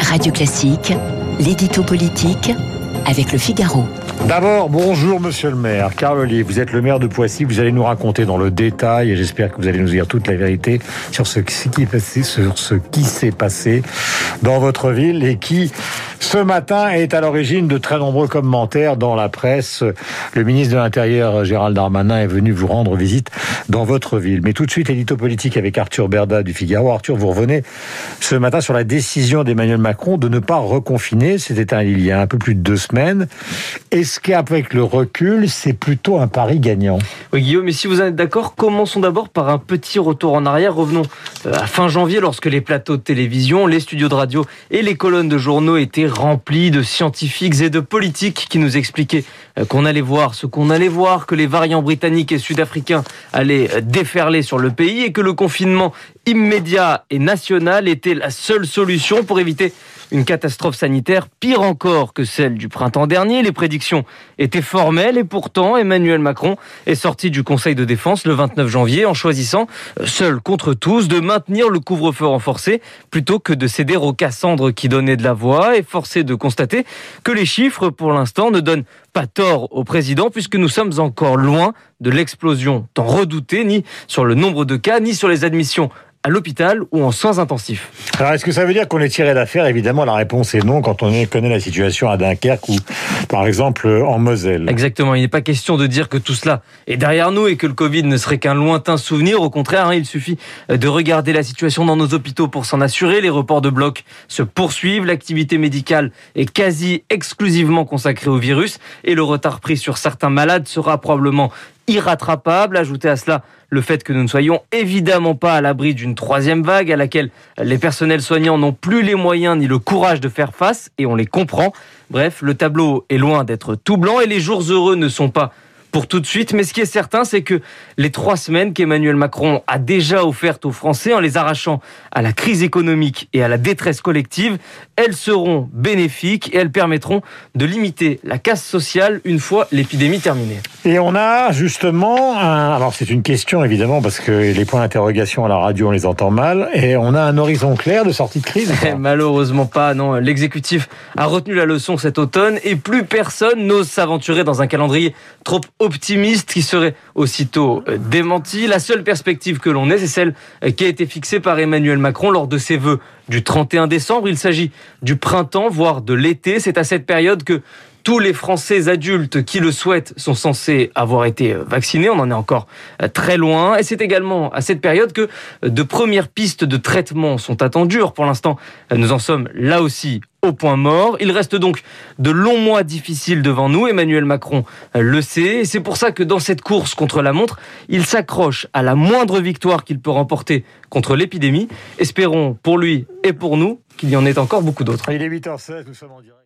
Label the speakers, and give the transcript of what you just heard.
Speaker 1: Radio Classique, l'édito politique avec le Figaro.
Speaker 2: D'abord, bonjour Monsieur le maire. Carl Olive, vous êtes le maire de Poissy. Vous allez nous raconter dans le détail, et j'espère que vous allez nous dire toute la vérité sur ce qui sur ce qui s'est passé dans votre ville et qui, ce matin, est à l'origine de très nombreux commentaires dans la presse. Le ministre de l'Intérieur, Gérald Darmanin, est venu vous rendre visite dans votre ville. Mais tout de suite, édito politique avec Arthur Berda du Figaro. Arthur, vous revenez ce matin sur la décision d'Emmanuel Macron de ne pas reconfiner. C'était il y a un peu plus de deux semaines. Est-ce qu'avec le recul, c'est plutôt un pari gagnant?
Speaker 3: Oui, Guillaume, mais si vous êtes d'accord, commençons d'abord par un petit retour en arrière. Revenons euh, à fin janvier, lorsque les plateaux de télévision, les studios de radio et les colonnes de journaux étaient remplis de scientifiques et de politiques qui nous expliquaient euh, qu'on allait voir ce qu'on allait voir, que les variants britanniques et sud-africains allaient déferler sur le pays et que le confinement immédiat et national était la seule solution pour éviter une catastrophe sanitaire pire encore que celle du printemps dernier. Les prédictions étaient formelles et pourtant Emmanuel Macron est sorti du Conseil de défense le 29 janvier en choisissant, seul contre tous, de maintenir le couvre-feu renforcé plutôt que de céder aux Cassandres qui donnaient de la voix et forcé de constater que les chiffres pour l'instant ne donnent pas tort au président puisque nous sommes encore loin de l'explosion tant redoutée ni sur le nombre de cas ni sur les admissions à l'hôpital ou en soins intensifs.
Speaker 2: Alors, est-ce que ça veut dire qu'on est tiré d'affaire? Évidemment, la réponse est non quand on connaît la situation à Dunkerque ou, par exemple, en Moselle.
Speaker 3: Exactement. Il n'est pas question de dire que tout cela est derrière nous et que le Covid ne serait qu'un lointain souvenir. Au contraire, hein, il suffit de regarder la situation dans nos hôpitaux pour s'en assurer. Les reports de blocs se poursuivent. L'activité médicale est quasi exclusivement consacrée au virus et le retard pris sur certains malades sera probablement irrattrapable. Ajoutez à cela le fait que nous ne soyons évidemment pas à l'abri d'une troisième vague à laquelle les personnels soignants n'ont plus les moyens ni le courage de faire face et on les comprend. Bref, le tableau est loin d'être tout blanc et les jours heureux ne sont pas pour tout de suite. Mais ce qui est certain, c'est que les trois semaines qu'Emmanuel Macron a déjà offertes aux Français en les arrachant à la crise économique et à la détresse collective, elles seront bénéfiques et elles permettront de limiter la casse sociale une fois l'épidémie terminée.
Speaker 2: Et on a justement, un... alors c'est une question évidemment parce que les points d'interrogation à la radio on les entend mal, et on a un horizon clair de sortie de crise.
Speaker 3: Malheureusement pas, non. L'exécutif a retenu la leçon cet automne et plus personne n'ose s'aventurer dans un calendrier trop optimiste qui serait aussitôt euh, démenti. La seule perspective que l'on ait, c'est celle euh, qui a été fixée par Emmanuel Macron lors de ses vœux du 31 décembre. Il s'agit du printemps, voire de l'été. C'est à cette période que tous les Français adultes qui le souhaitent sont censés avoir été vaccinés. On en est encore très loin. Et c'est également à cette période que de premières pistes de traitement sont attendues. Pour l'instant, nous en sommes là aussi au point mort. Il reste donc de longs mois difficiles devant nous. Emmanuel Macron le sait. Et c'est pour ça que dans cette course contre la montre, il s'accroche à la moindre victoire qu'il peut remporter contre l'épidémie. Espérons pour lui et pour nous qu'il y en ait encore beaucoup d'autres.
Speaker 2: Il est 8h16, nous sommes en direct.